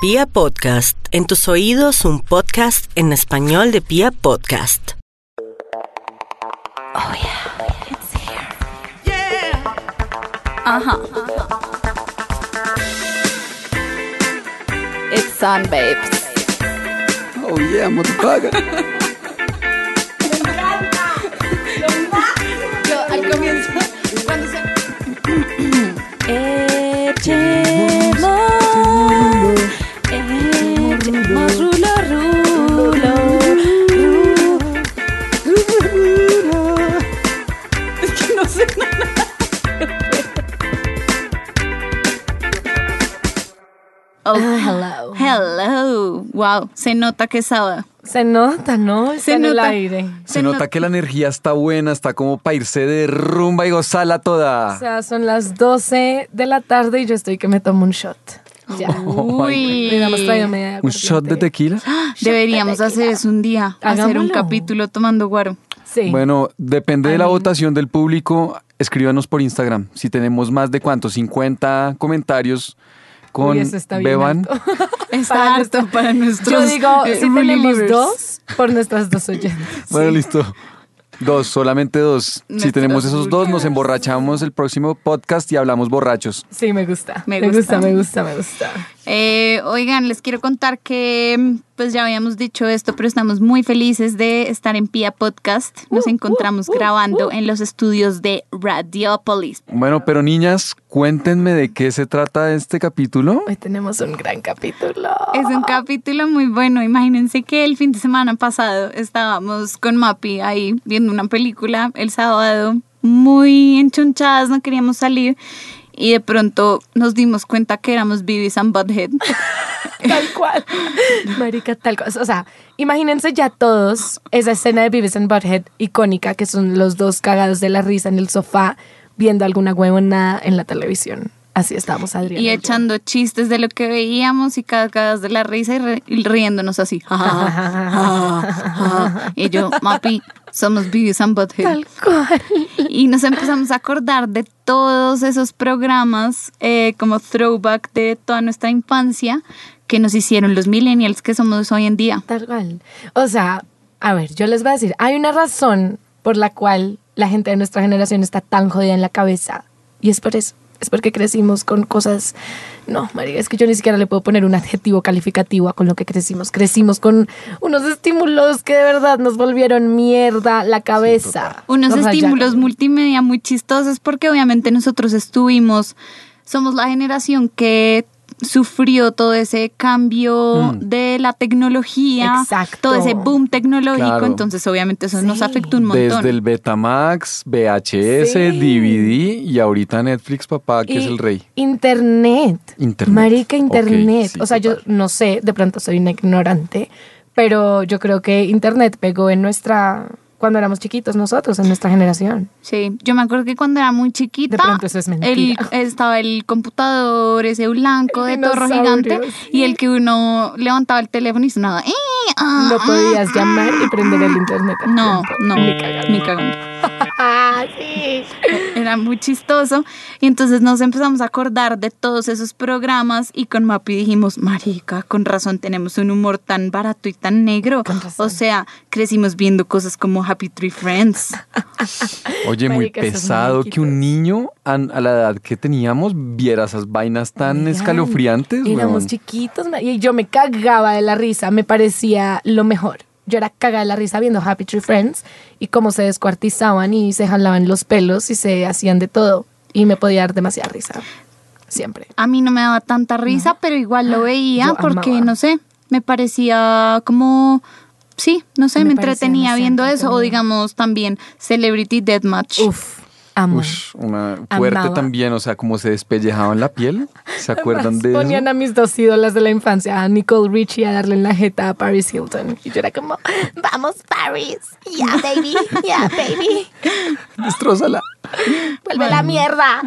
Pia Podcast, en tus oídos un podcast en español de Pia Podcast. Oh yeah, it's here. Yeah. Ajá. It's on, babes. Oh yeah, motherfucker. Yo al comienzo, cuando se... Echemos, Wow, se nota que es sábado. Se nota, ¿no? Está Se en el nota. aire. Se nota que la energía está buena, está como para irse de rumba y gozarla toda. O sea, son las 12 de la tarde y yo estoy que me tomo un shot. Ya. Uy. ¿Un shot de tequila? Deberíamos hacer eso un día, hacer un capítulo tomando guaro. Sí. Bueno, depende de la votación del público. Escríbanos por Instagram. Si tenemos más de cuántos, 50 comentarios con Uy, eso está bien Beban. Está Para harto para nuestros Yo digo, eh, si tenemos dos, por nuestras dos oyentes. Bueno, listo. Dos, solamente dos. si tenemos esos dos, nos emborrachamos el próximo podcast y hablamos borrachos. Sí, me gusta. Me Me, gusta. gusta. me gusta, me gusta. Eh, oigan, les quiero contar que, pues ya habíamos dicho esto, pero estamos muy felices de estar en Pia Podcast. Nos Uh, encontramos grabando en los estudios de Radiopolis. Bueno, pero niñas, cuéntenme de qué se trata este capítulo. Hoy tenemos un gran capítulo. Es un capítulo muy bueno. Imagínense que el fin de semana pasado estábamos con Mapi ahí viendo una película el sábado, muy enchunchadas, no queríamos salir. Y de pronto nos dimos cuenta que éramos Beavis and Butthead. Tal cual. Marica, tal cual. O sea, imagínense ya todos esa escena de Beavis and Butthead icónica, que son los dos cagados de la risa en el sofá, viendo alguna huevonada en la televisión. Así estábamos, Adriana. y echando chistes de lo que veíamos y cagadas de la risa y, re- y riéndonos así. Ja, ja, ja, y yo, Mapi, somos Beavis and Butthead. Tal cual. Y nos empezamos a acordar de todos esos programas eh, como throwback de toda nuestra infancia que nos hicieron los millennials que somos hoy en día. Tal cual. O sea, a ver, yo les voy a decir, hay una razón por la cual la gente de nuestra generación está tan jodida en la cabeza. Y es por eso. Es porque crecimos con cosas. No, María, es que yo ni siquiera le puedo poner un adjetivo calificativo a con lo que crecimos. Crecimos con unos estímulos que de verdad nos volvieron mierda la cabeza. Unos Nos estímulos rayaron. multimedia muy chistosos porque obviamente nosotros estuvimos, somos la generación que sufrió todo ese cambio Mm. de la tecnología, Exacto. todo ese boom tecnológico, Claro. entonces obviamente eso nos afectó un montón. Desde el Betamax, VHS, Sí. DVD y ahorita Netflix, papá, que es el rey. Internet. Internet. Marica, internet. sí, o sea, yo no sé, de pronto soy una ignorante, pero yo creo que internet pegó en nuestra, cuando éramos chiquitos nosotros, en nuestra generación. Sí, yo me acuerdo que cuando era muy chiquita, De pronto eso es mentira. el- estaba el computador ese blanco El de torro gigante y el que uno levantaba el teléfono y sonaba. "Eh, ah, No ah, podías ah". llamar y prender el internet. al No, tiempo. no, Ni cagando. ni cagando. Era muy chistoso. Y entonces nos empezamos a acordar de todos esos programas y con Mapi dijimos, marica, con razón tenemos un humor tan barato y tan negro. O sea, crecimos viendo cosas como Happy Tree Friends. Oye, muy Marica, pesado que un niño a, a la edad que teníamos viera esas vainas tan Oigan, escalofriantes. Éramos weón. chiquitos y yo me cagaba de la risa, me parecía lo mejor. Yo era cagada de la risa viendo Happy Tree Friends y cómo se descuartizaban y se jalaban los pelos y se hacían de todo. Y me podía dar demasiada risa. Siempre. A mí no me daba tanta risa, pero igual lo veía Yo porque, amaba. no sé, me parecía como... Sí, no sé, me, entretenía viendo eso. O digamos también Celebrity Deathmatch. Uf, amo. Ush, una fuerte Amaba. también, o sea, como se despellejaban la piel. ¿Se acuerdan de Ponían eso? a mis dos ídolas de la infancia, a Nicole Richie a darle en la jeta a Paris Hilton. Y yo era como, vamos Paris, yeah baby, yeah baby, Destrózala. vuelve la mierda,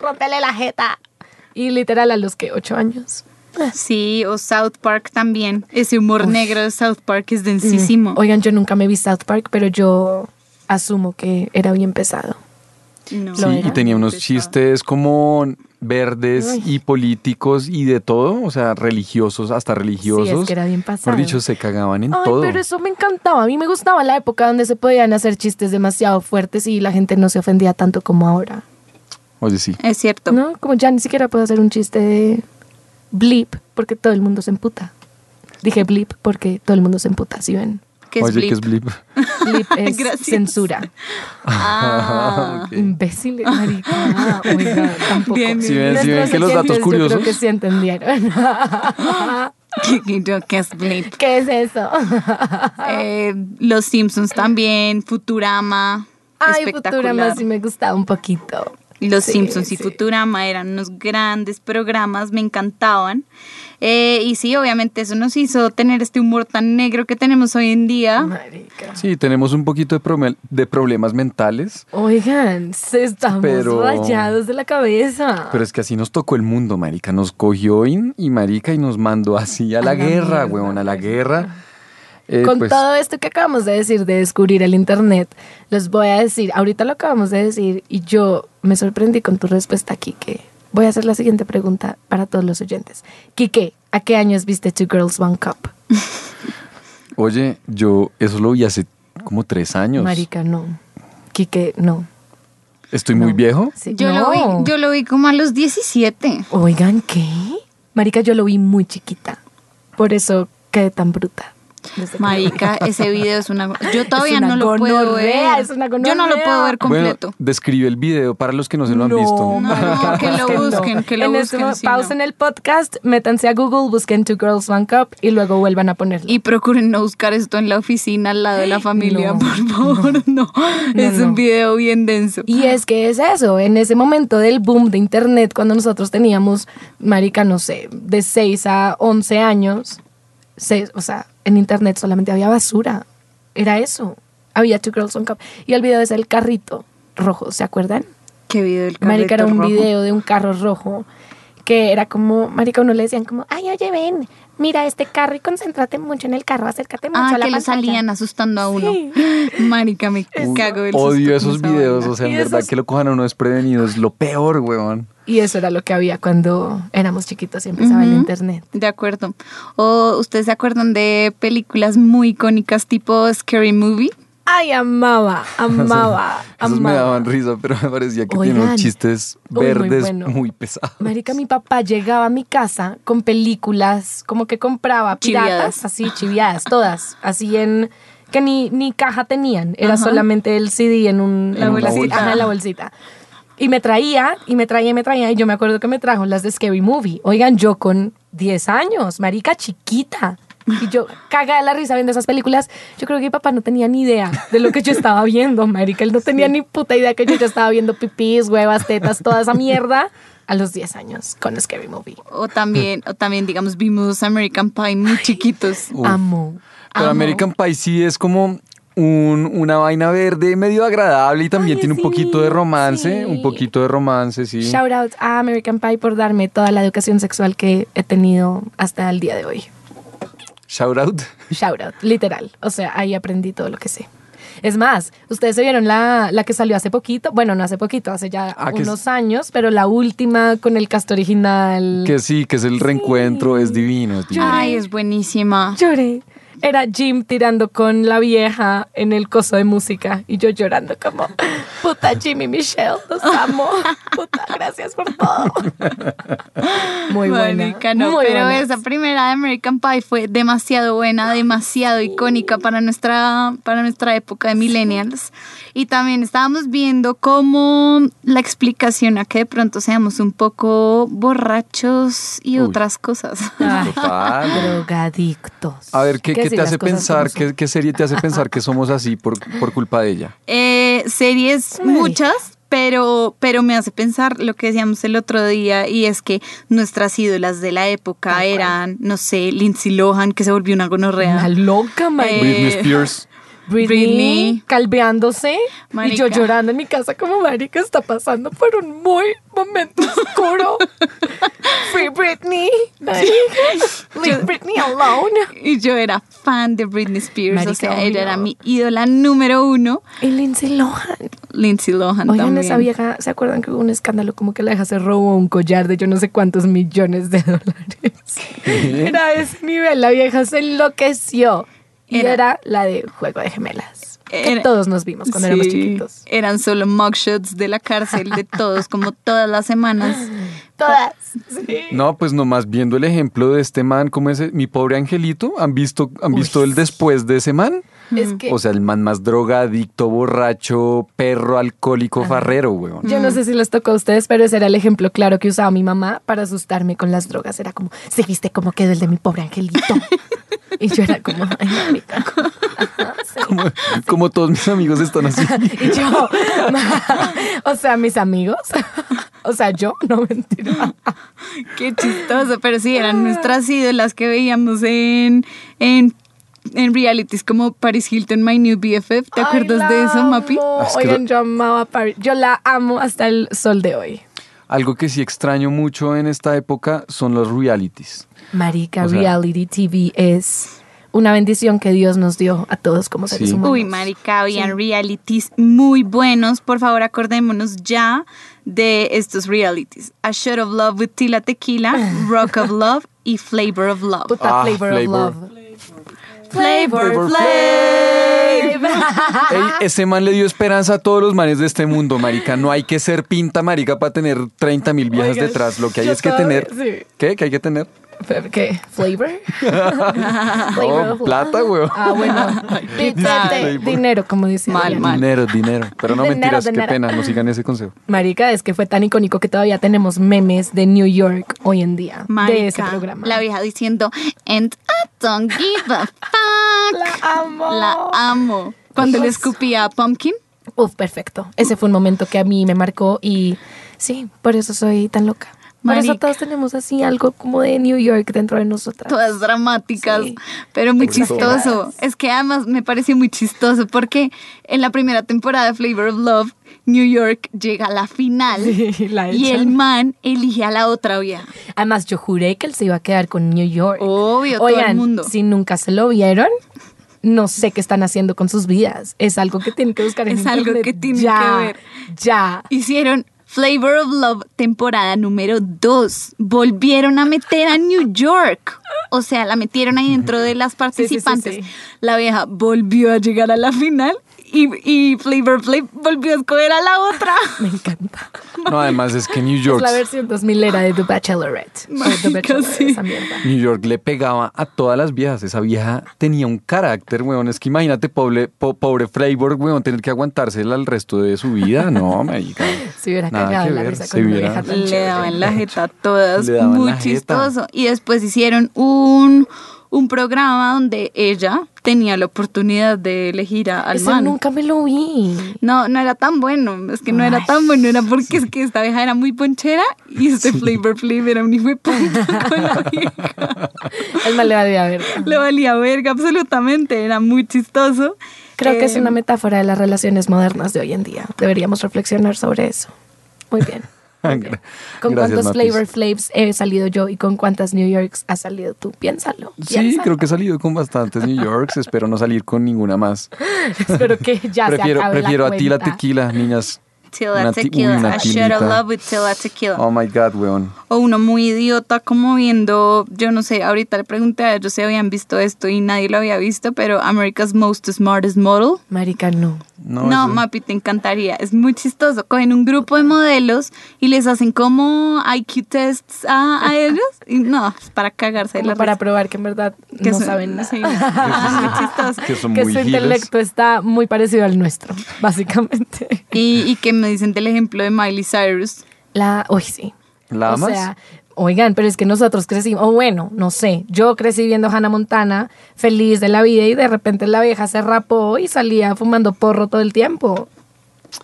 rompele la jeta. Y literal a los que, ocho años. Sí, o South Park también. Ese humor negro de South Park es densísimo. Oigan, yo nunca me vi South Park, pero yo asumo que era bien pesado. No. Sí, y tenía unos chistes como verdes y políticos y de todo, o sea, religiosos, hasta religiosos. Sí, es que era bien pasado. Por dicho, se cagaban en Ay, todo. pero eso me encantaba. A mí me gustaba la época donde se podían hacer chistes demasiado fuertes y la gente no se ofendía tanto como ahora. Oye, sí. Es cierto. ¿No? Como ya ni siquiera puedo hacer un chiste de blip porque todo el mundo se emputa. Dije blip porque todo el mundo se emputa, ¿sí ven? ¿Qué es Oye, blip? ¿qué es blip? Blip es Gracias. censura. Ah, Ok. Imbécil, marica. Ah, oiga, tampoco. Bien, Si ven, si ven que los datos oyentes Yo curiosos. creo que sí entendieron. ¿qué, es blip? ¿Qué es eso? Eh, los Simpsons también, Futurama. Ay. Futurama sí me gustaba un poquito. Los Sí, Simpsons y. Futurama eran unos grandes programas, me encantaban. Eh, y sí, obviamente eso nos hizo tener este humor tan negro que tenemos hoy en día. Marica. Sí, tenemos un poquito de, problemas mentales, Oigan, se estamos Pero- rayados de la cabeza. pero es que así nos tocó el mundo, marica. Nos cogió y, y marica y nos mandó así a la, A la guerra, weón, a la guerra. Eh, Con pues, todo esto que acabamos de decir de descubrir el internet, les voy a decir, ahorita lo acabamos de decir y yo me sorprendí con tu respuesta, Kike. Voy a hacer la siguiente pregunta para todos los oyentes. Kike, ¿a qué años viste Two Girls One Cup? Oye, yo eso lo vi hace como tres años. Marica, no. Kike, no. ¿Estoy muy No. viejo? Sí, Yo, lo no. vi, yo lo vi como a los 17. Oigan, ¿qué? Marica, yo lo vi muy chiquita. Por eso quedé tan bruta. Marica, ese video es una... Yo todavía una no lo puedo ver. es una Yo no lo puedo ver completo. Bueno, describe el video para los que no se lo han No, visto. marica, que lo busquen, que lo en este busquen, pausen no. el podcast, métanse a Google, busquen Two Girls One Cup y luego vuelvan a ponerlo. Y procuren no buscar esto en la oficina al lado de la familia, No. por favor. No, es no. un video bien denso. Y es que es eso, en ese momento del boom de internet, cuando nosotros teníamos, marica, no sé, de 6 a 11 años, se- o sea, en internet solamente había basura. Era eso. Había Two Girls One Cup. Y el video es el carrito rojo, ¿se acuerdan? ¿Qué video del Marica, era carrito un rojo? video de un carro rojo que era como, marica, uno le decían como, ay, oye, ven, mira este carro y concéntrate mucho en el carro, acércate mucho Ah, a la que lo pantalla". salían asustando a uno. Sí. Marica, me Uy, cago del Odio esos videos, o sea, en verdad esos- que lo cojan a uno desprevenido es lo peor, weón. Y eso era lo que había cuando éramos chiquitos y empezaba el Ujú. internet. De acuerdo. ¿O ustedes se acuerdan de películas muy icónicas tipo Scary Movie? Ay, amaba, amaba, Esos me daban risa, pero me parecía que tiene Oigan. unos chistes muy verdes bueno. muy pesados. Marica, mi papá llegaba a mi casa con películas, como que compraba piratas, Chiviadas. así, chiviadas, todas, así en que ni, ni caja tenían, era Ajá. solamente el CD en un La en una bolsita. Ajá, la bolsita. Y me traía, y me traía, y me traía, y yo me acuerdo que me trajo las de Scary Movie. Oigan, yo con 10 años, marica chiquita. Y yo caga de la risa viendo esas películas. Yo creo que mi papá no tenía ni idea de lo que yo estaba viendo, marica. Él no tenía ni puta idea que yo ya estaba viendo pipís, huevas, tetas, toda esa mierda a los 10 años con Scary Movie. O también, o también digamos, vimos American Pie muy chiquitos. Uf. Amo. Pero amo. American Pie sí es como un- una vaina verde medio agradable y también Ay, tiene un poquito de romance, sí. un poquito de romance, sí. Shout out a American Pie por darme toda la educación sexual que he tenido hasta el día de hoy. Shout out. Shout out, literal. O sea, ahí aprendí todo lo que sé. Es más, ustedes se vieron la, la que salió hace poquito, bueno, no hace poquito, hace ya Ah, unos años, pero la última con el cast original. Que sí, que es el reencuentro, es divino. es divino. Ay, es buenísima. Lloré. Era Jim tirando con la vieja en el coso de música y yo llorando como, puta Jimmy Michelle, los amo. Puta, gracias por todo. Muy buena. Marica, no, muy pero buena. esa primera de American Pie fue demasiado buena, demasiado icónica para nuestra, para nuestra época de millennials. Y también estábamos viendo cómo la explicación a que de pronto seamos un poco borrachos y Uy. otras cosas. Total. drogadictos. A ver, ¿qué, que qué te hace pensar, qué, qué serie te hace pensar que somos así por, por culpa de ella? Eh, series muchas, pero, pero me hace pensar lo que decíamos el otro día y es que nuestras ídolas de la época Tal cual. eran, no sé, Lindsay Lohan, que se volvió una gonorrea. Una loca, marica. Eh, Britney Spears. Britney, Britney. calveándose y yo llorando en mi casa como marica está pasando por un muy momento oscuro. Free Britney. Leave Britney alone. Y yo era fan de Britney Spears, Marica, o sea, ella era mi ídola número uno. Y Lindsay Lohan. Lindsay Lohan Oigan, también. esa vieja, ¿se acuerdan que hubo un escándalo como que la vieja se robó un collar de yo no sé cuántos millones de dólares? Era ese nivel, la vieja se enloqueció. Y Era- era, la de Juego de Gemelas. Que Era- todos nos vimos cuando éramos Sí, chiquitos. Eran solo mugshots de la cárcel de todos, como todas las semanas. Todas. Sí. No, pues nomás viendo el ejemplo de este man, como ese, mi pobre angelito, ¿han visto, han visto el después de ese man? Es que O sea, el man más drogadicto, borracho, perro, alcohólico, farrero, weón. yo no sé si les tocó a ustedes, pero ese era el ejemplo claro que usaba mi mamá para asustarme con las drogas. Era como, ¿se viste cómo quedó el de mi pobre angelito? y yo era como, ay, marica. Ajá, sí. Como, como todos mis amigos están así. Y yo, o sea, mis amigos, o sea, yo, no mentira. Qué chistoso, pero sí, eran nuestras ídolas que veíamos en, en, en realities como Paris Hilton, My New BFF. ¿Te acuerdas de eso, Mapi? Es que Oigan, lo- yo amaba a Paris. Yo la amo hasta el sol de hoy. Algo que sí extraño mucho en esta época son los realities. Marica, O sea- reality TV es una bendición que Dios nos dio a todos como seres Sí. humanos. Uy, marica, habían realities muy buenos. Por favor, acordémonos ya de estos realities. A Shot of Love with Tila Tequila, Rock of Love y Flavor of Love. Puta Ah, flavor, flavor. of love. Flavor, Flavor Flav. Ey, ese man le dio esperanza a todos los manes de este mundo, marica. No hay que ser pinta, marica, para tener 30 mil viejas detrás. Lo que hay yo es que tener... sí. ¿Qué? ¿Qué hay que tener? ¿Qué? ¿Flavor? Flavor No, of plata, weón. Ah, bueno. Dinero, como dice. Mal. Dinero, dinero. Pero no Dinero, mentiras, qué pena, no sigan ese consejo. Marica, es que fue tan icónico que todavía tenemos memes de New York hoy en día. de ese programa. La vieja diciendo, and I don't give a fuck. La amo. La amo. Cuando le escupía a Pumpkin. Uf, perfecto. Ese fue un momento que a mí me marcó y sí, por eso soy tan loca. Por eso Marica. todos tenemos así algo como de New York dentro de nosotras. todas dramáticas, Sí. pero muy Exageradas. chistoso. Es que además me pareció muy chistoso porque en la primera temporada de Flavor of Love, New York llega a la final Sí, la y el man elige a la otra vieja. Además, yo juré que él se iba a quedar con New York. Obvio, todo el mundo. si nunca se lo vieron, no sé qué están haciendo con sus vidas. Es algo que tienen que buscar en Es algo que tienen Ya, que ver. Ya. Hicieron Flavor of Love temporada número 2. Volvieron a meter a New York. O sea, la metieron ahí dentro de las sí, sí, participantes. sí. La vieja volvió a llegar a la final y, y Flavor Flav volvió a escoger a la otra. Me encanta. No, además es que New Es York, la versión 2000 era de The Bachelorette. The sí. esa mierda. New York le pegaba a todas las viejas. Esa vieja tenía un carácter, weón. Es que imagínate, pobre, po- pobre Flavor, weón, tener que aguantársela el resto de su vida. No, marica. Se hubiera Nada cagado la ver, risa se con hubiera- vieja tan Le daban la jeta a todas. Le daban muy la jeta. chistoso. Y después hicieron un, un programa donde ella tenía la oportunidad de elegir a, al Eso man. nunca me lo vi. No, no era tan bueno. Es que no era tan bueno. Era porque es que esta vieja era muy ponchera y este Flavor Flav era un hijo de puta con la vieja. El mal le valía verga. Le valía verga absolutamente. Era muy chistoso. Creo que es Eh, una metáfora de las relaciones modernas de hoy en día. Deberíamos reflexionar sobre eso. Muy bien. ¿Con Gracias, cuántos. Flavor Flaves he salido yo y con cuántas New Yorks has salido tú? Piénsalo. Sí, piénsalo. creo que he salido con bastantes New Yorks. Espero no salir con ninguna más. Espero que ya prefiero se acabe prefiero la a ti la tequila, niñas. Tila Una ti- uy, Tequila. una a shot of tilita. love with Tila Tequila. Oh my God, weón. O uno muy idiota como viendo, yo no sé, ahorita le pregunté a ellos si habían visto esto y nadie lo había visto, pero America's Most Smartest Model. Marica, no. No, No, eso- Mapi, te encantaría. Es muy chistoso. Cogen un grupo de modelos y les hacen como IQ tests a, a ellos. Y no, es para cagarse Como la para risa. probar que en verdad Que no son- saben nada. sí, es muy chistoso. que son que muy su giles. intelecto está muy parecido al nuestro, básicamente. Y, y que me dicen del ejemplo de Miley Cyrus. La, uy, sí. ¿La o amas? sea, oigan, pero es que nosotros crecimos, o bueno, no sé, yo crecí viendo Hannah Montana, feliz de la vida, y de repente la vieja se rapó y salía fumando porro todo el tiempo.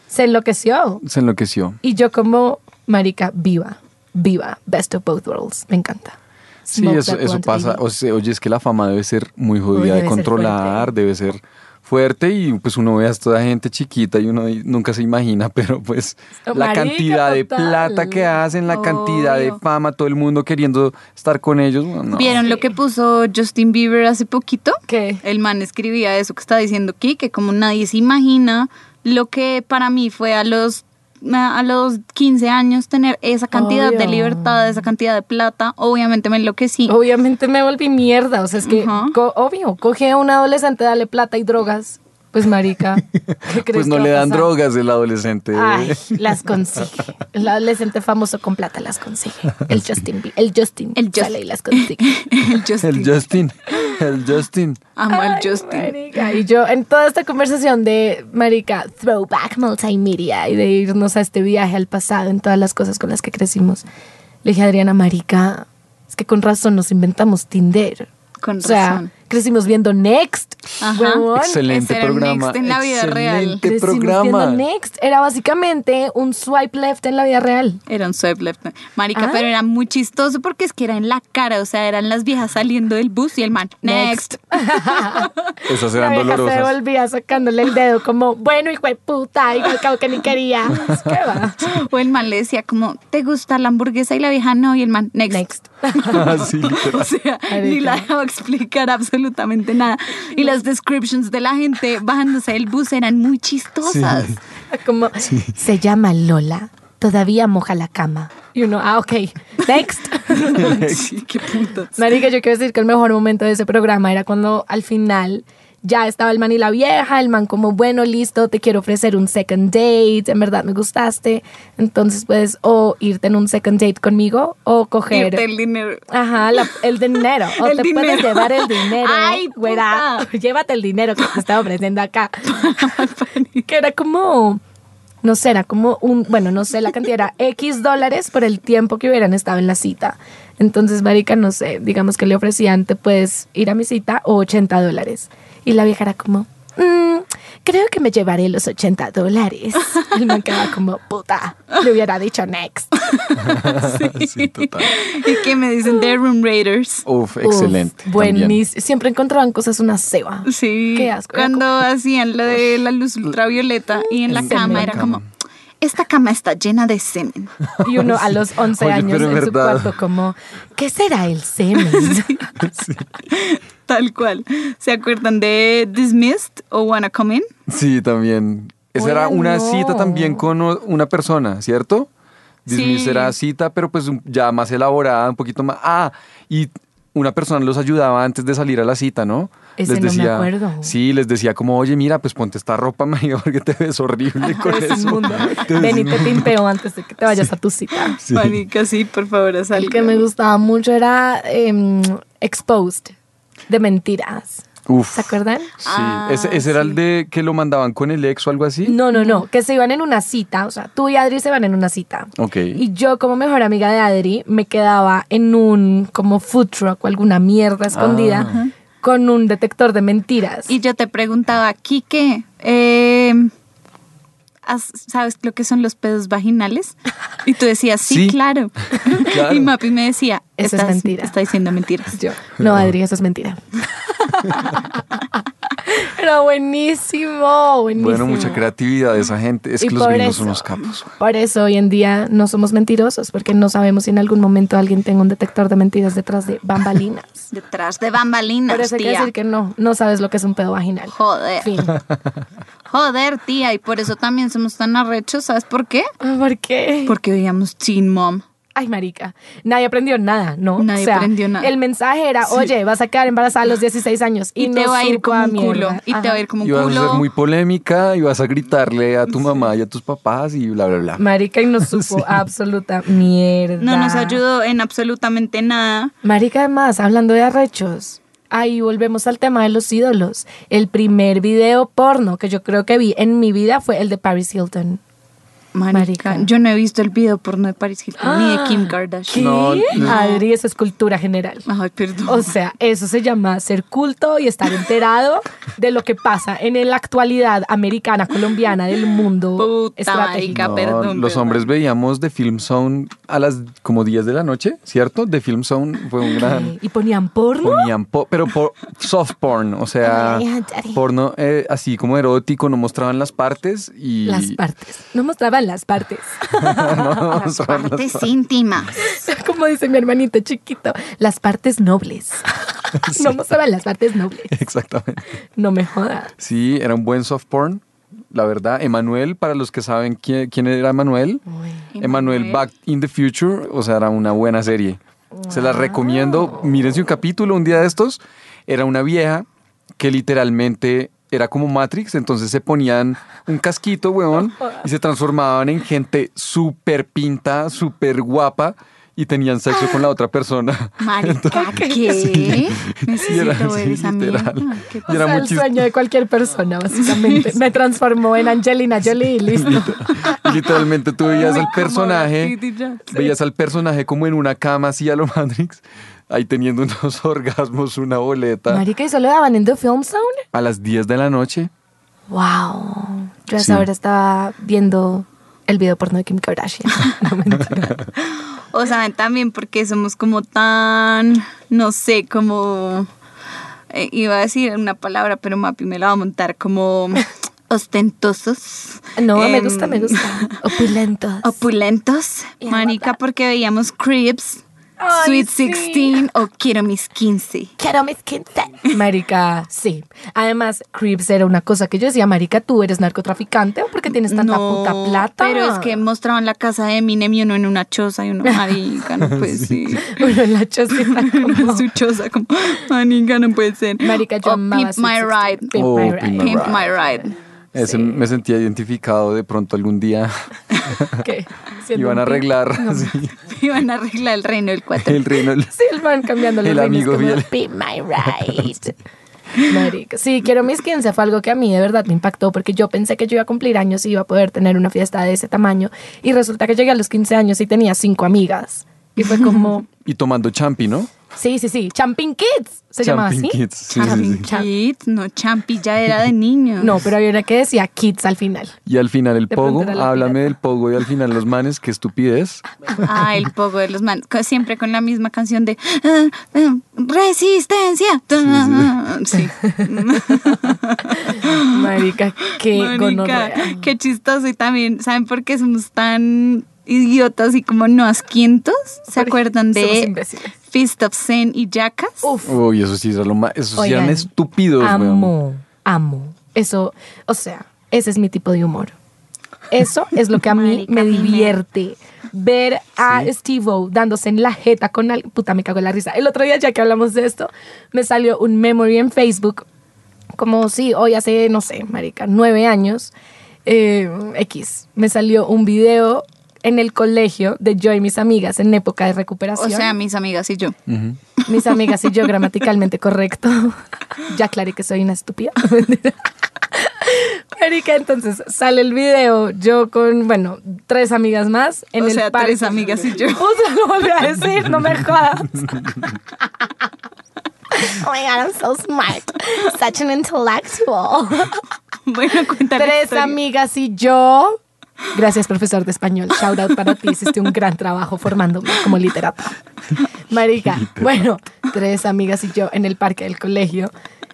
Se enloqueció. Se enloqueció. Y yo como, marica, viva, viva, best of both worlds, me encanta. Sí, Smoke eso, pasa. O sea, oye, es que la fama debe ser muy Uy, jodida de controlar, debe ser fuerte y pues uno ve a toda gente chiquita y uno nunca se imagina, pero pues la cantidad de total. plata que hacen, la cantidad de fama, todo el mundo queriendo estar con ellos. no. ¿Vieron lo que puso Justin Bieber hace poquito? ¿Qué? El man escribía eso que está diciendo aquí, que como nadie se imagina lo que para mí fue a los a los 15 años tener esa cantidad de libertad, esa cantidad de plata, obviamente me enloquecí. Obviamente me volví mierda. O sea, es que, co- obvio, coge a un adolescente, dale plata y drogas. Pues, marica, ¿qué crees Pues no que le dan pasar? drogas el adolescente. Ay, las consigue. El adolescente famoso con plata las consigue. El Justin. El Justin. El Just- sale y las consigue. el Justin. El Justin. El Justin. Amo al Justin. marica. Y yo en toda esta conversación de marica, throwback multimedia y de irnos a este viaje al pasado en todas las cosas con las que crecimos, le dije a Adriana, marica, es que con razón nos inventamos Tinder. Con o sea, razón. Crecimos viendo Next. Ajá. Excelente ese era programa. Next en la vida real. Excelente Crecimos programa. viendo Next. Era básicamente un swipe left en la vida real. Era un swipe left. Marica, Ah. pero era muy chistoso porque es que era en la cara, o sea, eran las viejas saliendo del bus y el man, next. Esas La eran vieja se dolorosas. devolvía sacándole el dedo como, bueno, hijo de puta, igual cabo que ni quería. ¿Qué va? O el man le decía como, ¿te gusta la hamburguesa? Y la vieja no, y el man, next. Next. Así, O literal. sea, Marica. ni la dejaba explicar absolutamente nada. Y las descriptions de la gente bajándose del bus eran muy chistosas. Como, se llama Lola, todavía moja la cama. Y uno, ah, ok, next. Sí, qué putas. Marica, yo quiero decir que el mejor momento de ese programa era cuando al final ya estaba el man y la vieja, el man como, bueno, listo, te quiero ofrecer un second date, en verdad me gustaste, entonces puedes o irte en un second date conmigo o coger... Irte el dinero. Ajá, la- el dinero. O El te puedes llevar el dinero. Ay, güera. Llévate el dinero que te estaba ofreciendo acá. que era como, no sé, era como un, bueno, no sé, la cantidad era X dólares por el tiempo que hubieran estado en la cita. Entonces, marica, no sé, digamos que le ofrecían, te puedes ir a mi cita o 80 dólares. Y la vieja era como, "Mm, creo que me llevaré los 80 dólares. Y el man quedaba como, puta, le hubiera dicho next. Sí, total. ¿Y qué me dicen de Room Raiders? Uf, excelente. Uf, buenísimo. Siempre encontraban cosas una ceba. Sí, Qué asco. Cuando hacían lo de la luz ultravioleta y en la El cama era como, esta cama está llena de semen. Y uno a los 11 Oye, años en su cuarto como, ¿qué será el semen? Tal cual. ¿Se acuerdan de Dismissed o Wanna Come In? Sí, también. Esa Oye, era una no. cita también con una persona, ¿cierto? Dismiss Sí. era cita, pero pues ya más elaborada, un poquito más. Ah, y una persona los ayudaba antes de salir a la cita, ¿no? Ese no me acuerdo. Sí, les decía como, oye, mira, pues ponte esta ropa, María, porque te ves horrible con eso. Te Ven y te pimpeo antes de que te vayas a tu cita. Sí. Marica, sí, por favor, El salga. que me gustaba mucho era em, Exposed, de mentiras. Uf. ¿Se acuerdan? Sí, Ah, ese, ese era el de que lo mandaban con el ex o algo así. No, no, no, que se iban en una cita, o sea, tú y Adri se van en una cita. Ok. Y yo como mejor amiga de Adri me quedaba en un como food truck o alguna mierda escondida Ah. Con un detector de mentiras. Y yo te preguntaba, Kike, eh, ¿has- ¿sabes lo que son los pedos vaginales? Y tú decías, sí, Sí. claro. Claro. Y Mapi me decía, Eso es "Estás- mentira". Está diciendo mentiras. Yo, no, Adri, eso es mentira. Buenísimo, buenísimo. Bueno, mucha creatividad de esa gente. Es Y que los gringos eso- son unos capos. Por eso hoy en día no somos mentirosos, porque no sabemos si en algún momento alguien tenga un detector de mentiras detrás de bambalinas. Detrás de bambalinas, Por eso hay que decir que no, no sabes lo que es un pedo vaginal. Joder. Fin. Joder, tía. Y por eso también somos tan arrechos. ¿Sabes por qué? ¿Por qué? Porque veíamos Teen Mom. Ay, marica, nadie aprendió nada, ¿no? Nadie O sea, aprendió nada. El mensaje era, oye, vas a quedar embarazada a los 16 años. Y, Y, te no va a ir como un mierda. culo. Y te va a ir como un Y vas a culo. ser muy polémica y vas a gritarle a tu mamá y a tus papás y bla, bla, bla. Marica, y no supo absoluta mierda. No nos ayudó en absolutamente nada. Marica, además, hablando de arrechos, ahí volvemos al tema de los ídolos. El primer video porno que yo creo que vi en mi vida fue el de Paris Hilton. Marica, Marica. yo no he visto el video porno de Paris Hilton ni de Kim Kardashian. No, no. Adri, eso es cultura general. Ay, perdón. O sea, eso se llama ser culto y estar enterado de lo que pasa en la actualidad americana, colombiana, del mundo Puta, estratégico. marica, No, perdón, los perdón. hombres veíamos The Film Zone a las como 10 de la noche, ¿cierto? The Film Zone fue un gran... Y ponían porno. Ponían po- pero por soft porn, o sea, porno eh, así como erótico, no mostraban las partes y... Las partes. No mostraban las partes. no, Las partes íntimas. Como dice mi hermanito chiquito, las partes nobles. No mostraban las partes nobles. Exactamente. No me jodas. Sí, era un buen soft porn. la verdad. Emanuel, para los que saben quién, quién era Emanuel. Emanuel Emanuel. Back in the Future, o sea, era una buena serie. Se las recomiendo. Mírense un capítulo un día de estos. Era una vieja que literalmente era como Matrix, entonces se ponían un casquito, weón, y se transformaban en gente súper pinta, súper guapa y tenían sexo con la otra persona. Marica, ¿qué? Y Necesito era ver esa mierda. ¿Qué Y O sea, muy el sueño de cualquier persona, básicamente. Me transformó en Angelina Jolie y listo. y literalmente tú veías Muy al personaje, veías al personaje como en una cama así a lo Matrix, ahí teniendo unos orgasmos, una boleta, Marica, ¿y solo daban en The Film Zone? a las 10 de la noche. Wow. Yo a Sí. esa hora estaba viendo el video porno de Kim Kardashian. No mentira. O saben también porque somos como tan, no sé, como eh, iba a decir una palabra, pero Mapi me la va a montar como ostentosos. No, me Em, gusta, me gusta. Opulentos. Opulentos, marica, porque veíamos Cribs, Ay, Sweet sí. 16 o Quiero mis 15. Quiero mis 15. Marica, sí. Además, Creeps era una cosa que yo decía, Marica, tú eres narcotraficante o porque tienes tanta puta plata. Pero es que mostraban la casa de Eminem y uno en una choza y uno, marica, no puede ser. Uno en la chocita como... Su choza como, marica, no puede ser. Marica, yo O amaba Pimp My Ride. 16. Pimp Oh, My Pimp Ride. My Pimp My Ride. Ese me sentía identificado de pronto algún día. ¿Qué? Iban a arreglar No. sí, Iban a arreglar el reino del 4. el reino. Sí, el man cambiando los El reinos amigo como. Be my right. Marica. Sí, quiero mis 15 fue algo que a mí de verdad me impactó porque yo pensé que yo iba a cumplir años y iba a poder tener una fiesta de ese tamaño y resulta que llegué a los 15 años y tenía cinco amigas y fue como, Y tomando champi, ¿no? Sí, sí, sí, Champing Kids, se llamaba Champing así. Kids, sí, sí, Champi sí. Kids, no, Champi ya era de niños. No, pero había una que decía Kids al final. Y al final el De pogo, háblame pirata. del pogo y al final los manes, qué estupidez. Ah, el poco de los man, co- siempre con la misma canción de ah, ah, Resistencia. Sí. Marica, qué Marica, gonorrea. qué chistoso. Y también, ¿saben por qué somos tan idiotas y como no asquientos? ¿Se acuerdan de imbéciles. Fist of Zen y Jackass? Uf. Uy, eso sí era lo más, esos sí eran Oigan, estúpidos, weón. Amo, amo. Eso, o sea, ese es mi tipo de humor. Eso es lo que a mí Marica, me divierte. Ver a Sí. Steve-O dándose en la jeta con al... Puta, me cago en la risa. El otro día, ya que hablamos de esto, me salió un memory en Facebook, como sí, hoy hace, no sé, marica, nueve años, eh, X, me salió un video en el colegio de yo y mis amigas en época de O recuperación. sea, mis amigas y yo. Mis amigas y yo gramaticalmente correcto. ya aclaré que soy una estúpida. Marica, entonces sale el video yo con, bueno, tres amigas más en O el sea, parque. tres amigas y yo. Puta, lo volví a decir, no me jodas. Oh my god, I'm so smart. Such an intellectual. Bueno, cuéntame. Tres amigas y yo. Gracias, profesor de español. Shout out para ti. Hiciste un gran trabajo formándome como literata. Marica, bueno, tres amigas y yo en el parque del colegio.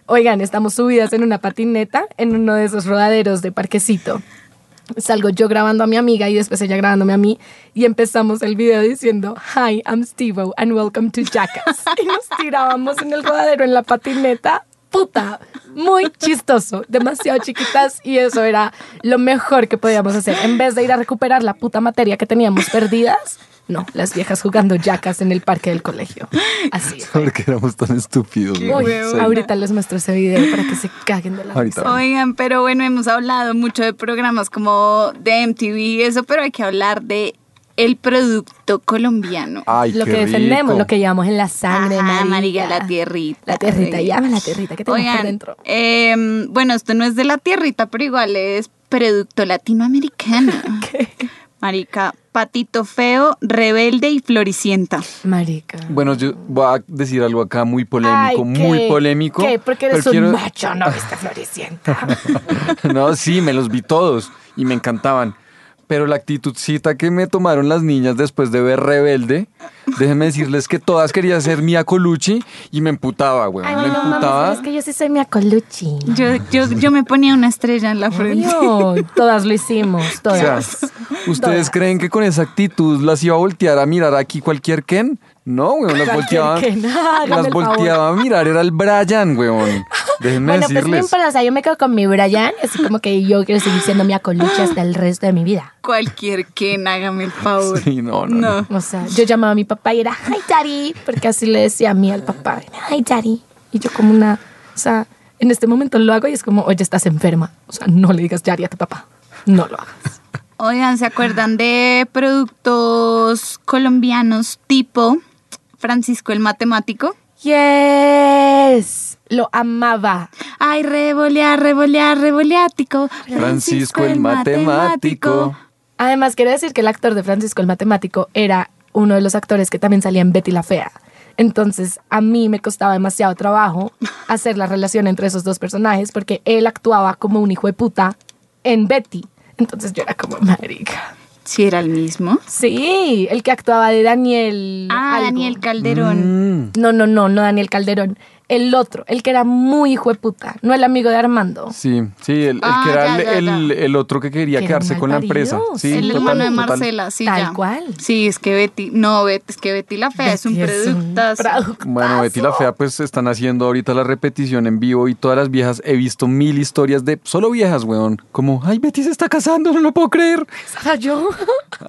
Oigan, estamos subidas en una patineta en uno de esos rodaderos de parquecito. Salgo yo grabando a mi amiga y después ella grabándome a mí y empezamos el video diciendo Hi, I'm Steve and welcome to Jackass. Y nos tirábamos en el rodadero en la patineta. Puta, muy chistoso, demasiado chiquitas y eso era lo mejor que podíamos hacer. En vez de ir a recuperar la puta materia que teníamos perdidas, no, las viejas jugando Jackass en el parque del colegio. Así. Porque éramos tan estúpidos. Sí. ahorita les muestro ese video para que se caguen de la risa. Oigan, pero bueno, hemos hablado mucho de programas como de MTV y eso, pero hay que hablar de el producto colombiano. Ay, lo qué que defendemos, rico. lo que llevamos en la sangre, Ajá, marica. marica, la tierrita. La tierrita, llama la tierrita que tenemos por Oigan, dentro. em, bueno, esto no es de la tierrita, pero igual es producto latinoamericano. Marica, patito feo, rebelde y floricienta. Marica. Bueno, yo voy a decir algo acá muy Ay, polémico, muy polémico. ¿Qué? Porque eres un quiero- macho, no viste floricienta. No, sí, me los vi todos y me encantaban. Pero la actitudcita que me tomaron las niñas después de ver Rebelde, déjenme decirles que todas querían ser Mia Colucci y me emputaba, weón. Ay, me no emputaba. mames, es que yo sí soy Mia Colucci. Yo, yo, yo me ponía una estrella en la frente. Obvio, todas lo hicimos, O sea, todas. ¿ustedes Todas. creen que con esa actitud las iba a voltear a mirar aquí cualquier Ken? No, weón, las volteaba, las volteaba a mirar, era el Brian, weón. Déjenme bueno, pues no decirles. importa, o sea, yo me quedo con mi Brian, así como que yo quiero seguir siendo mi acoluche hasta el resto de mi vida. Cualquier Ken, hágame el favor. Sí, no, no, no. O sea, yo llamaba a mi papá y era, hi daddy, porque así le decía a mí al papá, hi daddy. Y yo como una, o sea, en este momento lo hago y es como, oye, estás enferma. O sea, no le digas daddy a tu papá. No lo hagas. Oigan, ¿se acuerdan de productos colombianos tipo Francisco el Matemático? Yes, lo amaba. Ay, revolear, revolear, revoleático. Francisco el matemático. Además, quiero decir que el actor de Francisco el Matemático era uno de los actores que también salía en Betty la Fea. Entonces, a mí me costaba demasiado trabajo hacer la relación entre esos dos personajes porque él actuaba como un hijo de puta en Betty. Entonces yo era como, marica. Si era el mismo. Sí, el que actuaba de Daniel. Ah, algo. Daniel Calderón. Mm, No, no, no, no Daniel Calderón. El otro, el que era muy hijo de puta, no el amigo de Armando. Sí, sí, el, el Ah, que era ya, el, ya, ya. el- el otro que quería Que quedarse con la empresa. Sí, el total, hermano de. Marcela, sí, Tal ya. cual. Sí, es que Betty, no, Betty, es que Betty la Fea es un Betty es un productazo. Bueno, Betty la Fea, pues están haciendo ahorita la repetición en vivo y todas las viejas, he visto mil historias de solo viejas, weón. Como, ay, Betty se está casando, no lo puedo creer. Era yo.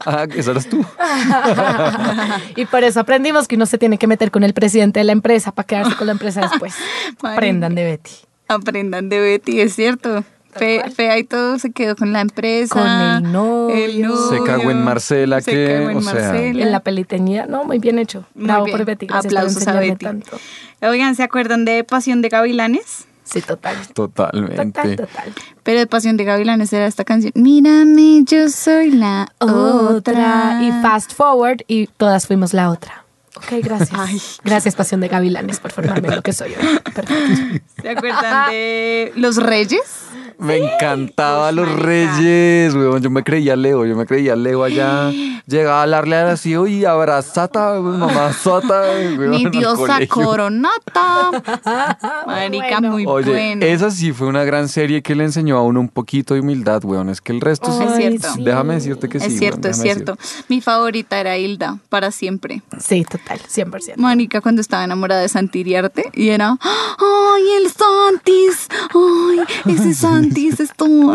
Ah, esa eras tú. y por eso aprendimos que uno se tiene que meter con el presidente de la empresa para quedarse con la empresa Marica. Aprendan de Betty. Aprendan de Betty, es cierto. Fe- fea y todo se quedó con la empresa. Con el novio. Se cagó en Marcela, Se que, cagó en o sea, Marcela. En la peliteñida, no, muy bien hecho. Muy Bravo bien. por Betty. Gracias por Aplausos a Betty. tanto. Oigan, ¿se acuerdan de Pasión de Gavilanes? Sí, total. totalmente. Total, total. Pero de Pasión de Gavilanes era esta canción. Mírame, yo soy la otra. Y fast forward y todas fuimos la otra. Ok, gracias. Ay. Gracias, Pasión de Gavilanes, por formarme en lo que soy hoy. Perfecto. ¿Se acuerdan de Los Reyes? Me encantaba los marica. reyes, weón. Yo me creía Leo, yo me creía Leo allá. Llegaba a hablarle así, oye, abrazata, mamá sota. weón, Mi diosa coronata. Marica, Bueno. muy Oye, bueno. esa sí fue una gran serie que le enseñó a uno un poquito de humildad, weón. Es que el resto sí. Es cierto. Déjame decirte que sí. es cierto, weón, es cierto. Mi favorita era Hilda, para siempre. Sí, total, 100%. Mónica cuando estaba enamorada de Santiriarte y era, ¡ay, el Santis! ¡Ay, ese Santis es todo!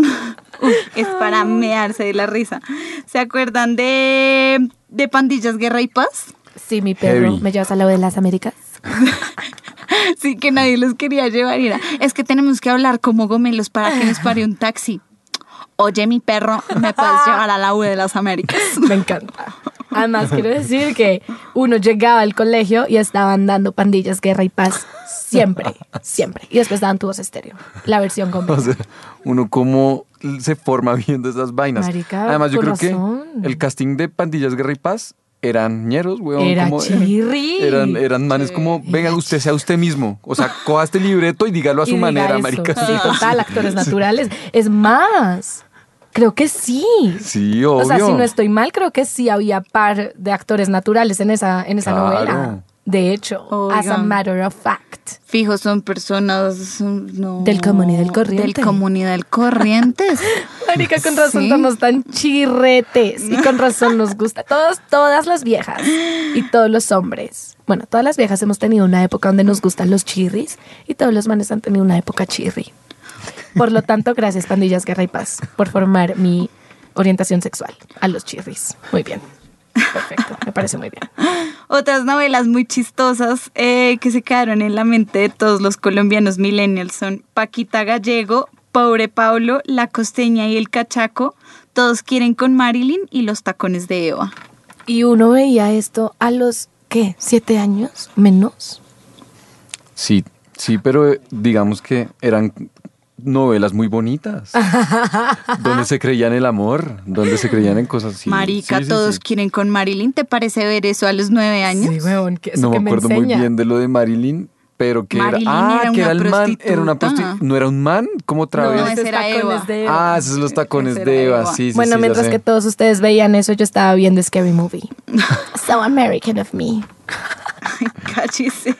Uf, es para mearse de la risa. ¿Se acuerdan de, de Pandillas Guerra y Paz? Sí, mi perro. Heavy. ¿Me llevas a la de las Américas? Sí, que nadie los quería llevar. Era, es que tenemos que hablar como gomelos para que nos pare un taxi. Oye, mi perro, ¿me puedes llevar a la U de las Américas? Me encanta. Además, quiero decir que uno llegaba al colegio y estaban dando pandillas, guerra y paz. Siempre, siempre. Y después daban tu voz estéreo. La versión con O sea, uno cómo se forma viendo esas vainas. Marica, Además, yo creo razón. que el casting de Pandillas Guerra y Paz eran ñeros, weón. Era como- chirri. Eran, eran manes como, venga, usted sea usted mismo. O sea, coja este libreto y dígalo a Y su manera, eso. marica. Sí, total, actores naturales. Es más, creo que sí. Sí, obvio. O sea, si no estoy mal, creo que sí había par de actores naturales en esa, en esa Claro. novela. De hecho, as a Oigan. matter of fact. Fijo, son personas son- no, Del común y del corriente. Del común y del corrientes. Marica, con razón Sí. estamos tan chirretes y con razón nos gusta. Todos, todas las viejas y todos los hombres. Bueno, todas las viejas hemos tenido una época donde nos gustan los chirris y todos los manes han tenido una época chirri. Por lo tanto, gracias Pandillas Guerra y Paz por formar mi orientación sexual a los chirris. Muy bien. Perfecto, me parece muy bien. Otras novelas muy chistosas eh, que se quedaron en la mente de todos los colombianos millennials son Paquita Gallego, Pobre Pablo, La Costeña y El Cachaco, Todos quieren con Marilyn y Los Tacones de Eva. Y uno veía esto a los, ¿qué? ¿Siete años? ¿Menos? Sí, sí, pero eh, digamos que eran novelas muy bonitas. donde se creían el amor, donde se creían en cosas así. Marica, Sí, sí, Todos sí. quieren con Marilyn. ¿Te parece ver eso a los nueve años? Sí, huevón, que eso No me que me acuerdo muy bien de lo de Marilyn, pero que Marilyn era, ah, era que era el man, era una prostituta. ¿No era un man? ¿Cómo otra No, vez? ese era Eva. de Eva. Ah, esos son los tacones Ese de Eva, Eva. sí, sí, bueno, mientras que todos ustedes veían eso, yo estaba viendo Scary Movie. so American of me. Cállese.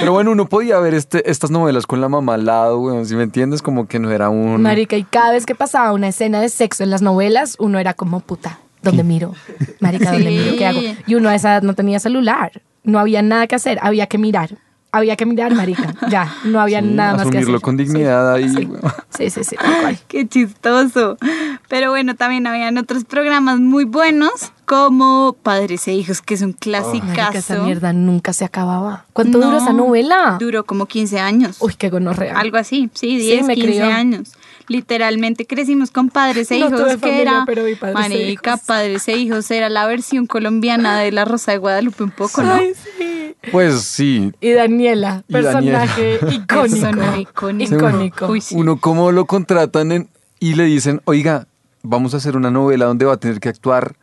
Pero bueno, uno podía ver este, estas novelas con la mamá al lado, weón, si me entiendes, como que no era un... Marica, y cada vez que pasaba una escena de sexo en las novelas, uno era como puta. ¿Dónde miro? Marica, ¿dónde Sí. miro? ¿Qué hago? Y uno a esa edad no tenía celular. No había nada que hacer, había que mirar. Había que mirar, marica. Ya, no había Sí, nada más que hacer. Asumirlo con dignidad ahí. Sí, weón. sí, sí, sí. Qué chistoso. Pero bueno, también habían otros programas muy buenos como Padres e Hijos, que es un Marica, esa clasicazo. mierda nunca se acababa. ¿Cuánto No, duró esa novela? Duró como 15 años. Uy, qué gonorrea. Algo así, sí, Sí, 10, me 15 crió. años. Literalmente crecimos con Padres e No Hijos, tuve que familia, era, pero vi Padres e marica, Hijos. Padres e Hijos era la versión colombiana de La Rosa de Guadalupe un poco, ¿no? Ay, sí. Pues sí. Y Daniela, Y personaje icónico. Personaje icónico. Icónico. Uy, sí. Uno cómo lo contratan en- y le dicen, oiga, vamos a hacer una novela donde va a tener que actuar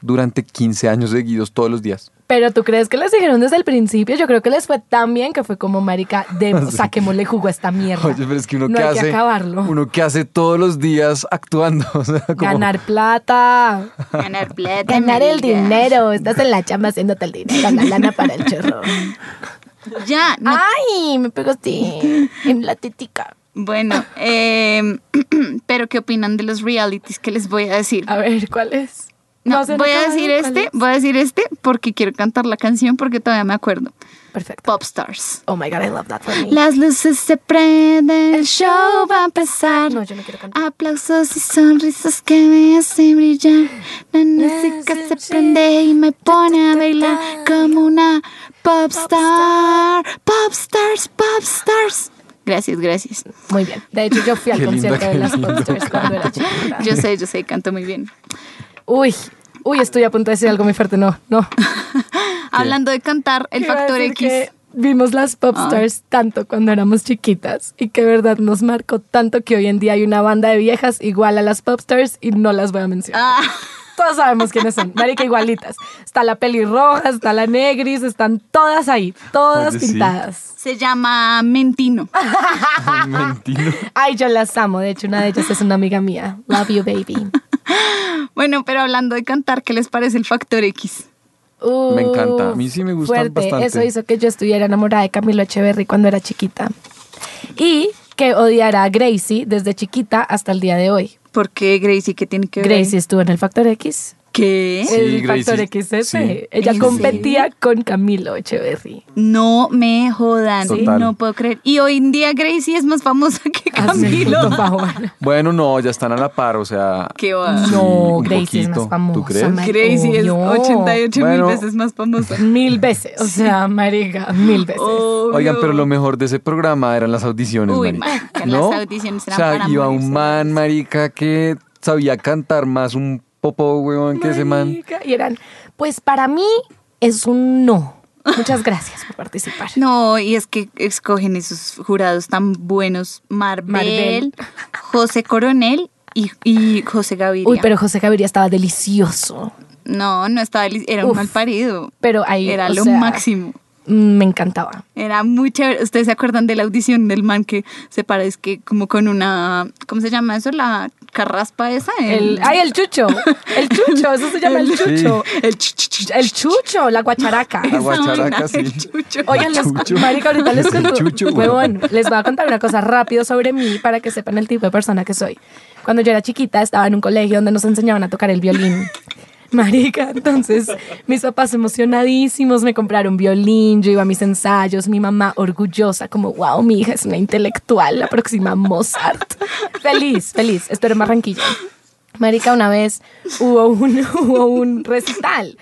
durante 15 años seguidos todos los días. Pero tú crees que les dijeron desde el principio, yo creo que les fue tan bien que fue como marica, de, Sí. saquémosle jugo a esta mierda. Oye, pero es que uno no que hay hace, que acabarlo. uno que hace todos los días actuando, o sea, como- Ganar plata. Ganar plata. Ganar el dinero. Estás en la chamba haciéndote el dinero, la lana para el chorro. Ya, no Ay, me pegó así en la tetica. Bueno, eh, pero ¿qué opinan de los realities que les voy a decir? A ver, ¿cuál es? No, voy a decir ¿cuál este, es? voy a decir este porque quiero cantar la canción porque todavía me acuerdo. Perfecto. Popstars. Oh my god, I love that for me. Las luces se prenden, el show va a empezar. No, yo no quiero cantar. Aplausos y sonrisas que me hacen brillar. La música se prende y me pone a bailar como una popstar. Popstars, popstars. Gracias, gracias. Muy bien. De hecho, yo fui al concierto de las. Popstars cuando era chiquita. Yo sé, yo sé, canto muy bien. Uy, uy, estoy a punto de decir algo muy fuerte. No, no. Hablando de cantar, el factor X. que vimos las Popstars tanto cuando éramos chiquitas y que de verdad nos marcó tanto que hoy en día hay una banda de viejas igual a las Popstars y no las voy a mencionar. Ah, Todos sabemos quiénes son, marica igualitas. Está la pelirroja, está la negris, están todas ahí, todas Oye, sí. pintadas. se llama Mentino. Mentira. Ay, yo las amo. De hecho, una de ellas es una amiga mía. Love you, baby. Bueno, pero hablando de cantar, ¿qué les parece el factor X? Me encanta. A mí sí me fuerte. bastante. Eso hizo que yo estuviera enamorada de Camilo Echeverry cuando era chiquita. Y que odiara a Gracie desde chiquita hasta el día de hoy. ¿Por qué Gracie? ¿Qué tiene que ver? Gracie estuvo en el Factor X. ¿Qué? Sí, el Factor XS. sí. Ella ¿En competía con Camilo Echeverry. No me jodan, Total. no puedo creer. Y hoy en día Gracie es más famosa que el Camilo. Bueno, no, ya están a la par, o sea. ¿Qué va? Sí, No, Gracie es más famosa. ¿Tú crees? Gracie es Obvio. 88 Bueno. mil veces más famosa. Mil veces. O sea, marica, mil veces. Obvio. Oigan, pero lo mejor de ese programa eran las audiciones, Uy, marica. marica, ¿No? las audiciones eran O sea, para iba un man, marica, que sabía cantar más un popo, weón, que ese man. Y eran, pues para mí es un no. Muchas gracias por participar. No, y es que escogen esos jurados tan buenos. Marvel, Marvel. José Coronel y, y José Gaviria. Uy, pero José Gaviria estaba delicioso. No, no estaba, li- era un mal parido. Pero ahí, Era lo sea, máximo. Me encantaba. Era muy chévere. ¿Ustedes se acuerdan de la audición del man que se parece como con una, ¿cómo se llama eso? La carraspa esa. El, ay, el chucho. El chucho, eso se llama el chucho. El ch- ch- ch- El chucho, la guacharaca. La guacharaca, sí. el chucho. Oigan, les, Chucho. marica, ahorita les Es el cuento, huevón, les voy a contar una cosa rápido sobre mí para que sepan el tipo de persona que soy. Cuando yo era chiquita estaba en un colegio donde nos enseñaban a tocar el violín. Marica, entonces mis papás emocionadísimos me compraron violín, yo iba a mis ensayos, mi mamá orgullosa, como wow, mi hija es una intelectual, la próxima Mozart. Feliz, feliz, esto era en Barranquilla. Marica, una vez hubo un, hubo un recital.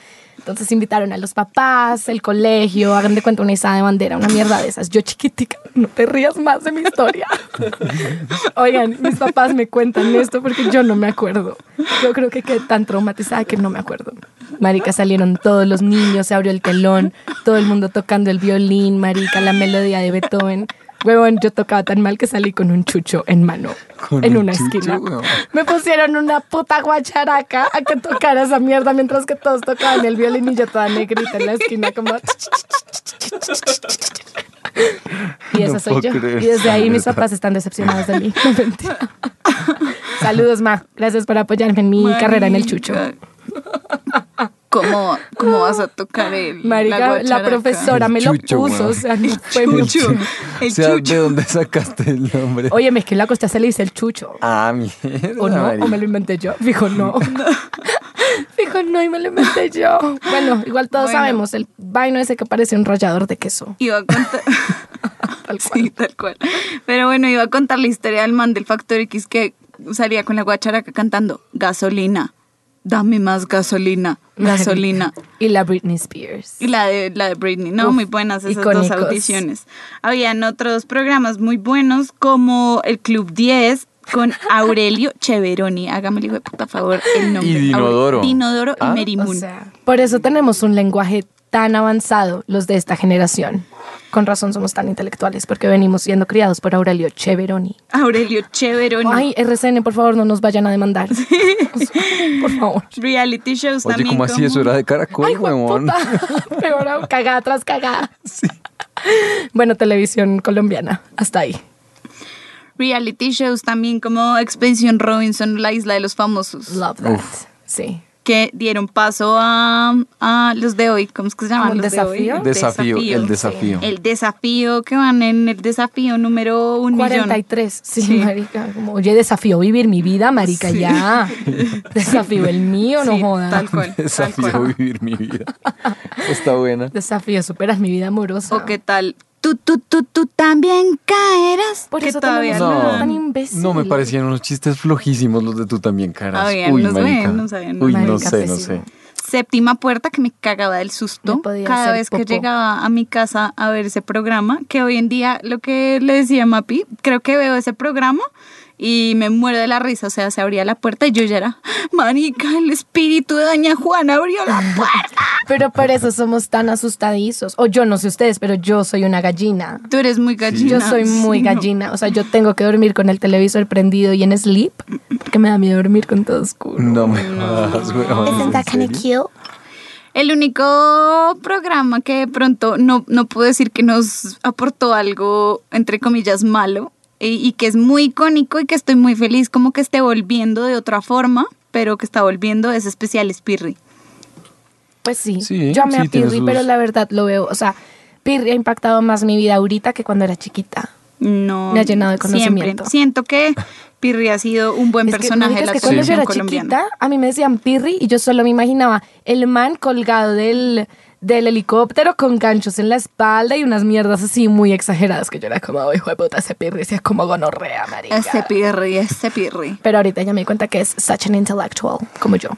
Entonces invitaron a los papás, el colegio, hagan de cuenta una izada de bandera, una mierda de esas. Yo chiquitica, no te rías más de mi historia. Oigan, mis papás me cuentan esto porque yo no me acuerdo. Yo creo que quedé tan traumatizada que no me acuerdo. Marica, salieron todos los niños, se abrió el telón, todo el mundo tocando el violín, marica, la melodía de Beethoven. Huevón, yo tocaba tan mal que salí con un chucho en mano, Con en un una chucho, esquina. Me pusieron una puta guacharaca a que tocara esa mierda mientras que todos tocaban el violín y yo toda negrita en la esquina como... Y esa No soy yo. creer Y desde ahí mis papás están decepcionados de mí. Saludos, Ma. Gracias por apoyarme en mi Marica. carrera en el chucho. ¿Cómo, ¿Cómo vas a tocar el Marica, la, guacharaca? profesora me lo chucho, puso, o sea, no fue mi Chucho. O El sea, chucho. ¿de dónde sacaste el nombre? Oye, es que en la costa se le dice el chucho. Ah, mierda. ¿O no? ¿O me lo inventé yo? Dijo no. Dijo no y me lo inventé yo. Bueno, igual todos Bueno. sabemos, el vaino ese que parece un rallador de queso. Iba a contar. Tal cual. Sí, tal cual. Pero bueno, iba a contar la historia del man del Factor X que salía con la guacharaca cantando gasolina. Dame más gasolina. Gasolina. Y la Britney Spears. Y la de, la de Britney, ¿no? Uf, muy buenas esas icónicos. dos audiciones. Habían otros programas muy buenos como el Club 10 con Aurelio Cheveroni. Hágame el hijo de puta favor el nombre. Y Dinodoro. Aure- Dinodoro Ah. y O Moon. sea, por eso tenemos un lenguaje tan avanzado, los de esta generación. Con razón somos tan intelectuales, porque venimos siendo criados por Aurelio Cheveroni. Aurelio Cheveroni. Ay, RCN, por favor, no nos vayan a demandar. Por favor. Reality shows Oye, también. ¿cómo así? Eso era de caracol, Ay, huevón. Peor aún, cagada tras cagada. Bueno, televisión colombiana, hasta ahí. reality shows también como Expedición Robinson, la isla de los famosos, Love that. Sí. Que dieron paso a, a los de hoy, ¿cómo es que se llaman ¿Un los de hoy? desafío? Desafío, el sí. desafío. El desafío que van en el desafío número un millón. 43, sí, Sí. marica. Como, oye, desafío vivir mi vida, marica, Sí. ya. Desafío el mío, no jodas. tal cual, tal Desafío cual. vivir mi vida. Está buena. Desafío, superas mi vida amorosa. O qué tal, tú, tú, tú, tú también caerás. Por que eso todavía no. una tan imbécil. No, me parecían unos chistes flojísimos los de tú también, caras. Habían Uy, marica. buenos, habían Uy, no sé, no sé. Séptima puerta que me cagaba del susto cada vez que llegaba a mi casa a ver ese programa, que hoy en día lo que le decía a Mapi, creo que veo ese programa y me muero de la risa, o sea, se abría la puerta y yo ya era, marica, el espíritu de Doña Juana abrió la puerta. Pero por eso somos tan asustadizos. O yo no sé ustedes, pero yo soy una gallina. Tú eres muy gallina. Yo soy muy Sí, no. gallina. O sea, yo tengo que dormir con el televisor prendido y en sleep, porque me da miedo dormir con todo oscuro. No me jodas. ¿en serio? El único programa que de pronto no, no puedo decir que nos aportó algo, entre comillas, malo, y, y que es muy icónico y que estoy muy feliz como que esté volviendo de otra forma, pero que está volviendo es especial Spirri. Pues sí, Sí, yo amé sí, a Pirri, pero la verdad lo veo, o sea, Pirri ha impactado más mi vida ahorita que cuando era chiquita. No, Me ha llenado de siempre. conocimiento. Siento que Pirri ha sido un buen Es personaje de es la que cuando yo televisión era colombiana. chiquita, a mí me decían Pirri y yo solo me imaginaba el man colgado del, del helicóptero con ganchos en la espalda y unas mierdas así muy exageradas que yo era como, hijo de puta, ese Pirri, ese es como gonorrea, marica. Ese Pirri, ese Pirri. Pero ahorita ya me di cuenta que es such an intellectual, como yo.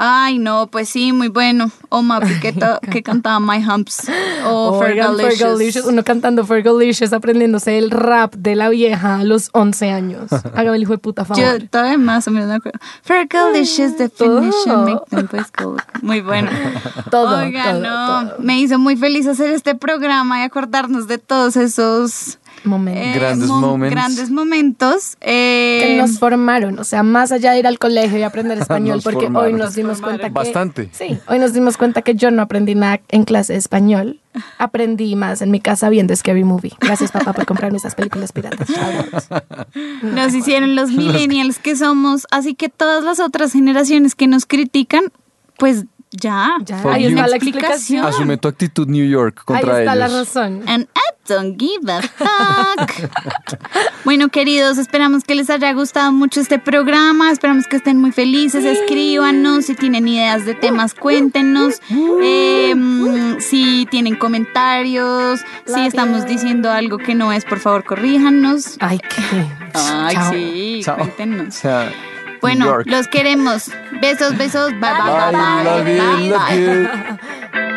Ay, no, pues sí, muy bueno. O Mapi que, to- que cantaba My Humps. O Oigan, Fergalicious. Uno cantando Fergalicious, aprendiéndose el rap de la vieja a los 11 años. Hágame el hijo de puta favor. Yo todavía más o menos me acuerdo. Fergalicious definition, make them. Muy bueno. Todo, Oiga, todo, no. todo. Me hizo muy feliz hacer este programa y acordarnos de todos esos Momento. eh, Grandes mo- moments. grandes momentos. eh, que nos formaron, o sea, más allá de ir al colegio y aprender español, porque formaron. hoy nos dimos cuenta que... Bastante. Sí, hoy nos dimos cuenta que yo no aprendí nada en clase de español. Aprendí más en mi casa viendo Scary Movie. Gracias, papá, por comprarme esas películas piratas. Nos hicieron los millennials que somos. Así que todas las otras generaciones que nos critican, pues ya. Ya, ahí you. está la Explicación. Asume tu actitud New York Ahí contra está la razón. And I don't give a fuck. bueno, queridos, esperamos que les haya gustado mucho este programa. Esperamos que estén muy felices. Escríbanos si tienen ideas de temas, cuéntenos. Eh, mm, si tienen comentarios, si estamos diciendo algo que no es, por favor, corríjanos. Ay, qué. Ay, Chao. sí, Chao. O cuéntenos. sea, bueno, York. los queremos. Besos, besos. Bye, bye, bye. bye, bye, bye